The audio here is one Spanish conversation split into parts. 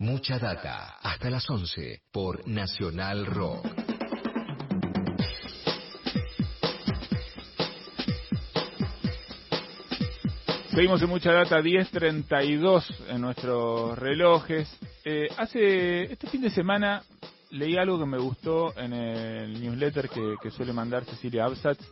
Mucha data, hasta las 11 por Nacional Rock. Seguimos en mucha data 10.32 en nuestros relojes. Eh, hace este fin de semana leí algo que me gustó en el newsletter que, que suele mandar Cecilia Absatz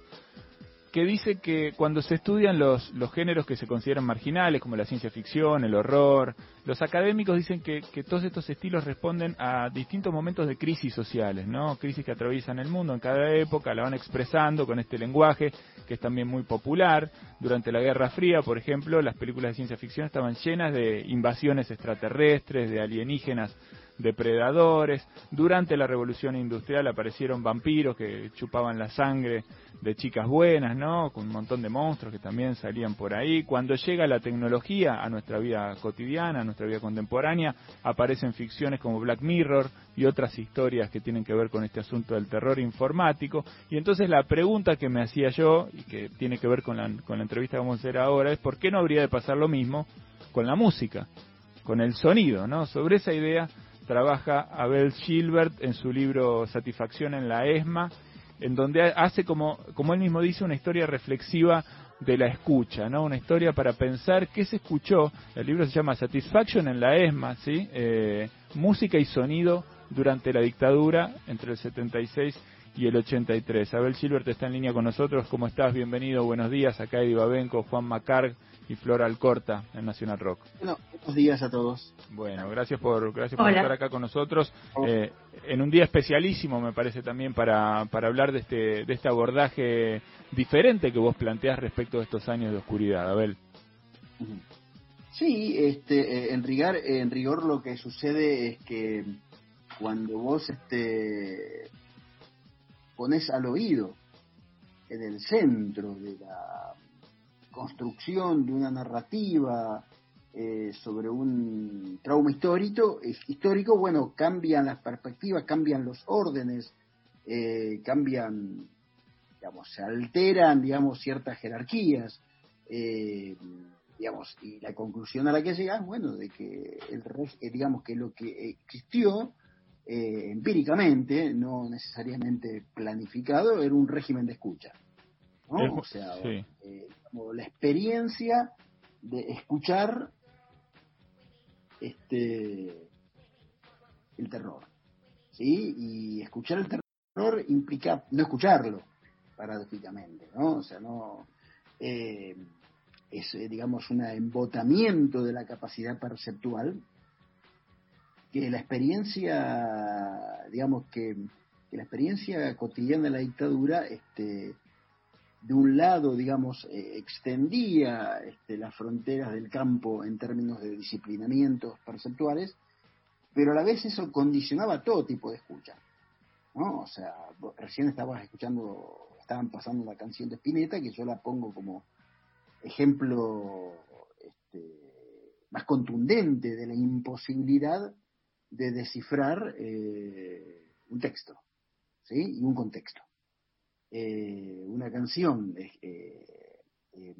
que dice que cuando se estudian los, los géneros que se consideran marginales, como la ciencia ficción, el horror, los académicos dicen que, que todos estos estilos responden a distintos momentos de crisis sociales, ¿no? Crisis que atraviesan el mundo en cada época, la van expresando con este lenguaje que es también muy popular. Durante la Guerra Fría, por ejemplo, las películas de ciencia ficción estaban llenas de invasiones extraterrestres, de alienígenas depredadores. Durante la revolución industrial aparecieron vampiros que chupaban la sangre de chicas buenas, ¿no? Con un montón de monstruos que también salían por ahí. Cuando llega la tecnología a nuestra vida cotidiana, a nuestra vida contemporánea, aparecen ficciones como Black Mirror y otras historias que tienen que ver con este asunto del terror informático. Y entonces la pregunta que me hacía yo, y que tiene que ver con la, con la entrevista que vamos a hacer ahora, es ¿por qué no habría de pasar lo mismo con la música? con el sonido, ¿no? Sobre esa idea trabaja Abel Gilbert en su libro Satisfacción en la ESMA, en donde hace, como, como él mismo dice, una historia reflexiva de la escucha, ¿no? Una historia para pensar qué se escuchó. El libro se llama Satisfaction en la ESMA, ¿sí? Eh, música y sonido durante la dictadura entre el 76 y el 83. Abel Gilbert está en línea con nosotros. ¿Cómo estás? Bienvenido. Buenos días. Acá Eddie Babenco, Juan Macarg y Flora Alcorta en Nacional Rock. Bueno, buenos días a todos. Bueno, gracias por gracias por estar acá con nosotros. Eh, en un día especialísimo, me parece también, para, para hablar de este, de este abordaje diferente que vos planteás respecto de estos años de oscuridad. Abel. Sí, este, eh, en, rigor, en rigor lo que sucede es que cuando vos este, pones al oído en el centro de la construcción de una narrativa eh, sobre un trauma histórico, histórico, bueno, cambian las perspectivas, cambian los órdenes, eh, cambian, digamos, se alteran, digamos, ciertas jerarquías, eh, digamos, y la conclusión a la que llegan, bueno, de que el, digamos que lo que existió empíricamente, no necesariamente planificado, era un régimen de escucha. ¿no? O sea, la experiencia de escuchar este el terror. ¿Sí? Y escuchar el terror implica no escucharlo, paradójicamente, ¿no? O sea, no. Eh, es, eh, digamos, un embotamiento de la capacidad perceptual que la experiencia, digamos, que, la experiencia cotidiana de la dictadura este, de un lado, digamos, eh, extendía este, las fronteras del campo en términos de disciplinamientos perceptuales, pero a la vez eso condicionaba todo tipo de escucha. ¿no? O sea, recién estabas escuchando, estaban pasando la canción de Spinetta, que yo la pongo como ejemplo este, más contundente de la imposibilidad de descifrar eh, un texto ¿sí? y un contexto. Eh, una canción, eh, eh,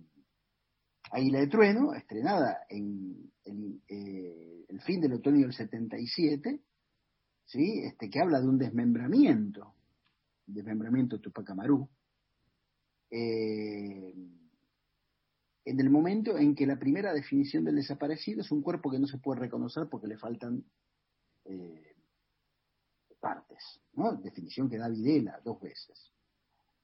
Águila de Trueno, estrenada en el, eh, fin del otoño del 77, ¿sí? este, que habla de un desmembramiento, desmembramiento de Tupac Amaru, en el momento en que la primera definición del desaparecido es un cuerpo que no se puede reconocer porque le faltan ¿no? Definición que da Videla dos veces.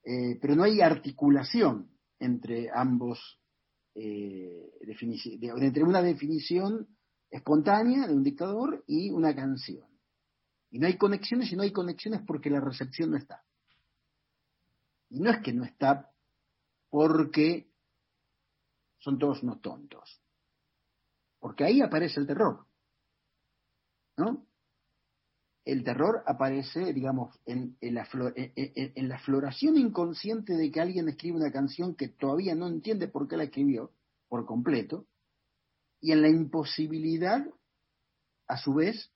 Eh, pero no hay articulación entre ambos, eh, entre una definición espontánea de un dictador y una canción. Y no hay conexiones y no hay conexiones porque la recepción no está. Y no es que no está porque son todos unos tontos. Porque ahí aparece el terror. ¿No? El terror aparece, digamos, en, la en, la floración inconsciente de que alguien escribe una canción que todavía no entiende por qué la escribió por completo, y en la imposibilidad, a su vez,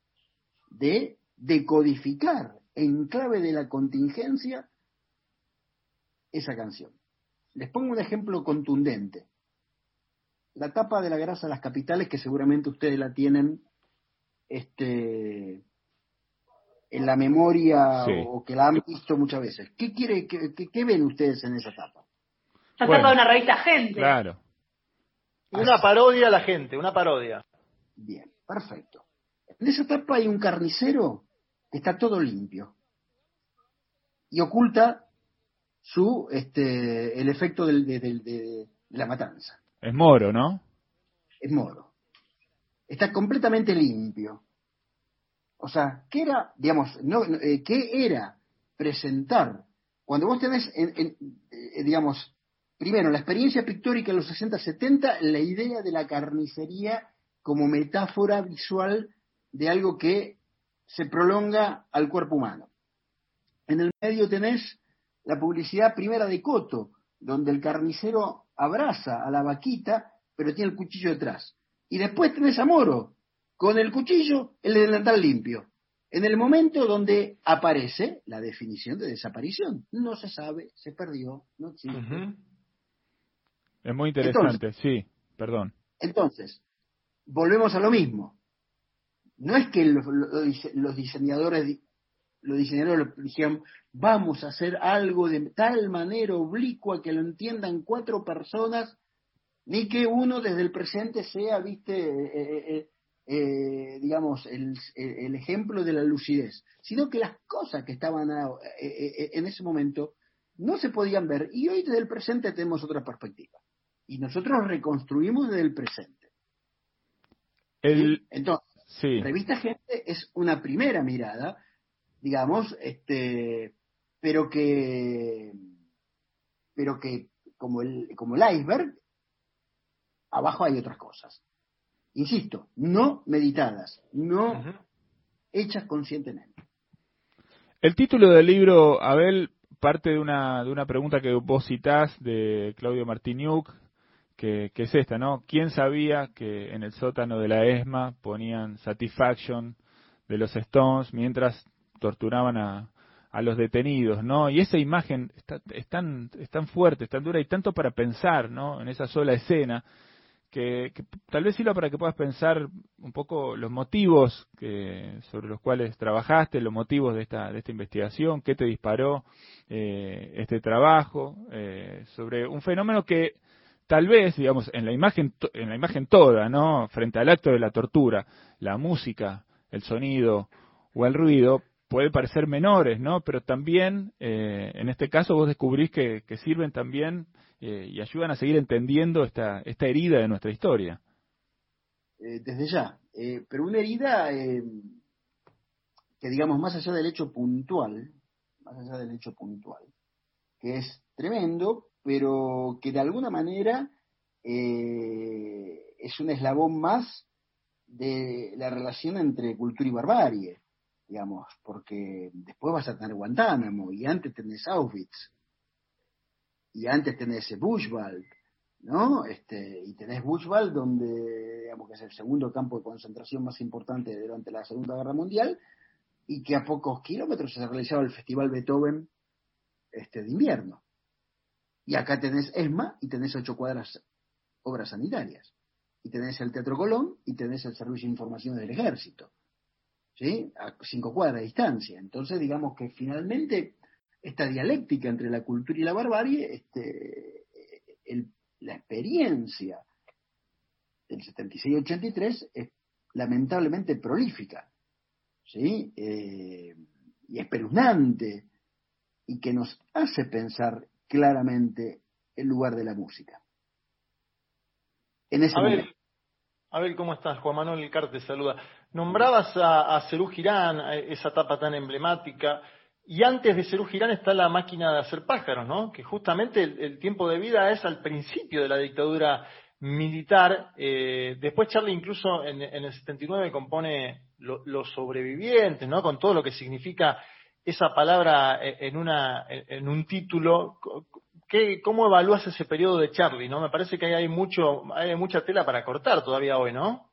de decodificar en clave de la contingencia esa canción. Les pongo un ejemplo contundente. La tapa de la grasa de las capitales, que seguramente ustedes la tienen este, en la memoria o, que la han visto muchas veces. ¿Qué, quiere, qué, ven ustedes en esa etapa? La bueno, de una revista Gente. Claro. Una parodia a la gente, una parodia. Bien, perfecto. En esa etapa hay un carnicero que está todo limpio y oculta su este el efecto del, de, la matanza. Es moro, ¿no? Es moro. Está completamente limpio. O sea, ¿qué era, digamos, no, eh, qué era presentar cuando vos tenés, en, eh, digamos, primero, la experiencia pictórica de los 60-70, la idea de la carnicería como metáfora visual de algo que se prolonga al cuerpo humano. En el medio tenés la publicidad primera de Coto, donde el carnicero abraza a la vaquita, pero tiene el cuchillo detrás. Y después tenés a Moro, con el cuchillo, el delantal limpio. En el momento donde aparece la definición de desaparición. No se sabe, se perdió, no existe. Es muy interesante, sí, perdón. Entonces, volvemos a lo mismo. No es que los, diseñadores los diseñadores dijeron, vamos a hacer algo de tal manera oblicua que lo entiendan cuatro personas, ni que uno desde el presente sea, viste, eh, eh, eh, digamos, el, el, ejemplo de la lucidez, sino que las cosas que estaban en ese momento no se podían ver y hoy desde el presente tenemos otra perspectiva y nosotros reconstruimos desde el presente. El... Entonces, Revista Gente es una primera mirada, digamos, este, pero que, pero que como el, como el iceberg, abajo hay otras cosas. Insisto, no meditadas, no hechas conscientemente. El título del libro, Abel, parte de una, de una pregunta que vos citás de Claudio Martiniuk, que, es esta, ¿no? ¿Quién sabía que en el sótano de la ESMA ponían Satisfaction de los Stones mientras torturaban a, a los detenidos, ¿no? Y esa imagen está, es, tan, es tan fuerte, es tan dura y tanto para pensar, ¿no? En esa sola escena, que, tal vez sirva para que puedas pensar un poco los motivos que, sobre los cuales trabajaste, los motivos de esta, de esta investigación, qué te disparó eh, este trabajo, eh, sobre un fenómeno que tal vez, digamos, en la imagen, en la imagen toda, ¿no? Frente al acto de la tortura, la música, el sonido o el ruido puede parecer menores, ¿no? Pero también, eh, en este caso, vos descubrís que, sirven también eh, y ayudan a seguir entendiendo esta, esta herida de nuestra historia. Eh, desde ya, pero una herida que, digamos, más allá del hecho puntual, más allá del hecho puntual, que es tremendo, pero que de alguna manera eh, es un eslabón más de la relación entre cultura y barbarie, digamos, porque después vas a tener Guantánamo y antes tenés Auschwitz y antes tenés Bushwald, ¿no? Este, y tenés Bushwald donde, digamos, que es el segundo campo de concentración más importante durante la Segunda Guerra Mundial y que a pocos kilómetros se realizaba el Festival Beethoven este, de invierno. Y acá tenés ESMA y tenés ocho cuadras obras sanitarias. Y tenés el Teatro Colón y tenés el Servicio de Información del Ejército. ¿Sí? A cinco cuadras de distancia. Entonces, digamos que finalmente esta dialéctica entre la cultura y la barbarie, este, la experiencia del 76-83 es lamentablemente prolífica. ¿Sí? Eh, y espeluznante y que nos hace pensar claramente el lugar de la música. En ese a, ver, a ver, ¿cómo estás? Juan Manuel Carte saluda. Nombrabas a, a Cerú Girán, esa etapa tan emblemática, y antes de Cerú Girán está la máquina de hacer pájaros, ¿no? Que justamente el, tiempo de vida es al principio de la dictadura militar. Eh, después Charlie incluso en, el 79 compone Los sobrevivientes, ¿no? Con todo lo que significa esa palabra eh, en un título, ¿qué, ¿cómo evalúas ese periodo de Charlie? ¿no? Me parece que hay, mucho, hay mucha tela para cortar todavía hoy, ¿no?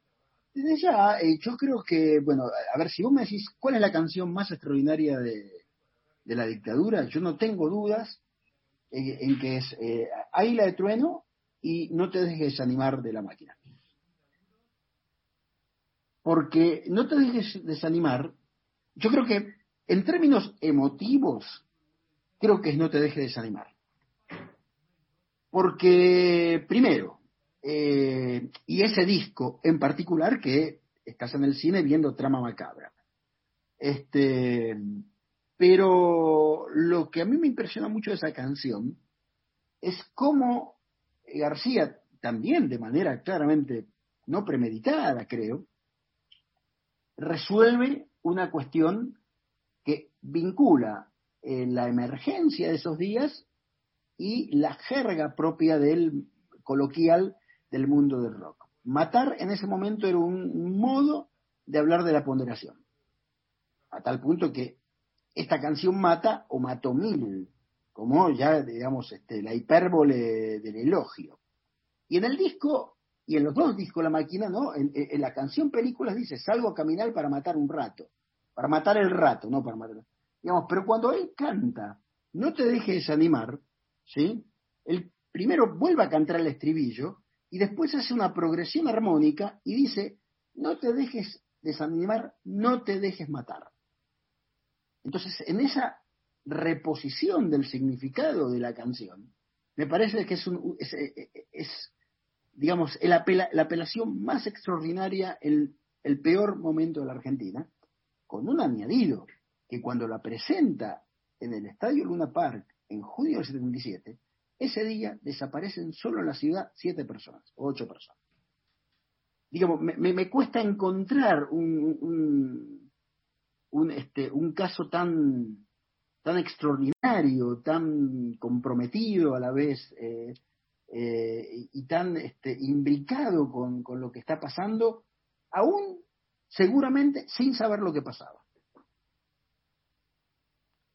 Desde ya, eh, yo creo que, bueno, a ver, si vos me decís cuál es la canción más extraordinaria de, la dictadura, yo no tengo dudas en, que es eh, Águila de Trueno y No te dejes desanimar de la máquina. porque no te dejes desanimar. Yo creo que en términos emotivos, creo que es no te dejes desanimar. Porque, primero, eh, y ese disco en particular que estás en el cine viendo Trama Macabra. Este, pero lo que a mí me impresiona mucho de esa canción es cómo García, también de manera claramente no premeditada, creo, resuelve una cuestión que vincula eh, la emergencia de esos días y la jerga propia del coloquial del mundo del rock. Matar en ese momento era un modo de hablar de la ponderación. A tal punto que esta canción mata o mató mil, como ya, digamos, este, la hipérbole del elogio. Y en el disco, y en los dos discos La Máquina, ¿no? En, la canción Películas dice, salgo a caminar para matar un rato, para matar el rato, no para matar. Digamos, pero cuando él canta, no te dejes desanimar, ¿sí? Él primero vuelve a cantar el estribillo y después hace una progresión armónica y dice, no te dejes desanimar, no te dejes matar. Entonces, en esa reposición del significado de la canción, me parece que es, un, es, digamos, la apelación más extraordinaria en el peor momento de la Argentina, con un añadido, que cuando la presenta en el Estadio Luna Park en junio del 77, ese día desaparecen solo en la ciudad siete personas, o ocho personas. Digamos, me, cuesta encontrar un, un, este, un caso tan, tan extraordinario, tan comprometido a la vez eh, eh, y tan este, imbricado con, con lo que está pasando, aún seguramente sin saber lo que pasaba.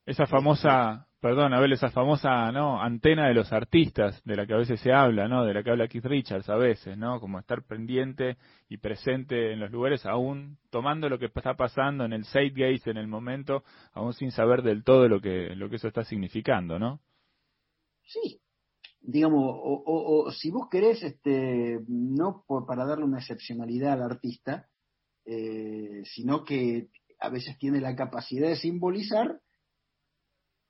Esa famosa perdón, Abel, esa famosa ¿no? antena de los artistas, de la que a veces se habla, ¿no? de la que habla Keith Richards a veces, ¿no? como estar pendiente y presente en los lugares, aún tomando lo que está pasando en el zeitgeist, en el momento, aún sin saber del todo lo que, lo que eso está significando, ¿no? Sí, digamos, o, si vos querés, este, no por, para darle una excepcionalidad al artista, eh, sino que a veces tiene la capacidad de simbolizar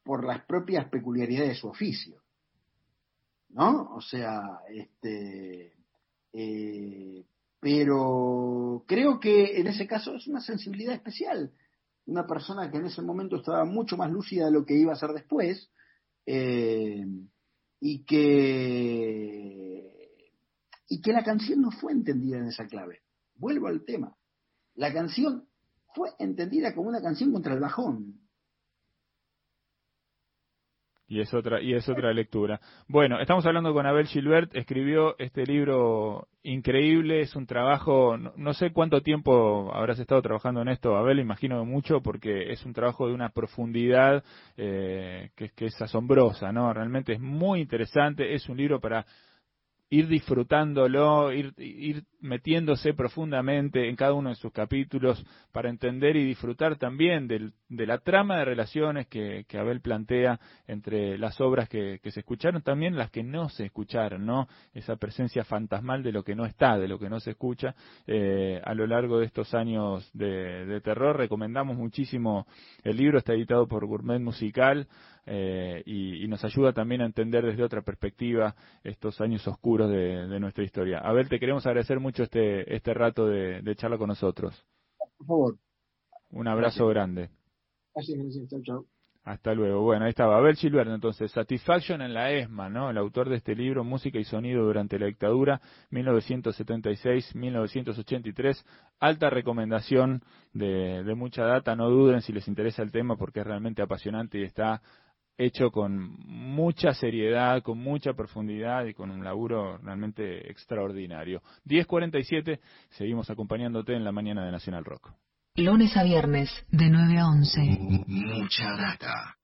por las propias peculiaridades de su oficio. ¿No? O sea, este. Eh, pero creo que en ese caso es una sensibilidad especial. Una persona que en ese momento estaba mucho más lúcida de lo que iba a ser después. Eh, y que y que la canción no fue entendida en esa clave. Vuelvo al tema. La canción fue entendida como una canción contra el bajón, y es otra y es otra lectura. Bueno, estamos hablando con Abel Gilbert, escribió este libro increíble, es un trabajo, no, sé cuánto tiempo habrás estado trabajando en esto, Abel, imagino mucho, porque es un trabajo de una profundidad eh, que, que es asombrosa, ¿no? Realmente es muy interesante, es un libro para ir disfrutándolo, ir, metiéndose profundamente en cada uno de sus capítulos para entender y disfrutar también del, de la trama de relaciones que, que Abel plantea entre las obras que, que, se escucharon, también las que no se escucharon, ¿no? Esa presencia fantasmal de lo que no está, de lo que no se escucha eh, a lo largo de estos años de, de terror. Recomendamos muchísimo el libro, está editado por Gourmet Musical. Eh, y, nos ayuda también a entender desde otra perspectiva estos años oscuros de, nuestra historia. Abel, te queremos agradecer mucho este, este rato de, charla con nosotros. Por favor. Un abrazo grande. Gracias, gracias. Hasta luego. Bueno, ahí estaba Abel Gilberto, entonces, Satisfaction en la ESMA, ¿no? El autor de este libro, Música y Sonido durante la Dictadura, 1976-1983. Alta recomendación de, de mucha data, no duden si les interesa el tema porque es realmente apasionante y está hecho con mucha seriedad, con mucha profundidad y con un laburo realmente extraordinario. 10.47, seguimos acompañándote en la mañana de Nacional Rock. Lunes a viernes, de 9 a 11. Mucha data.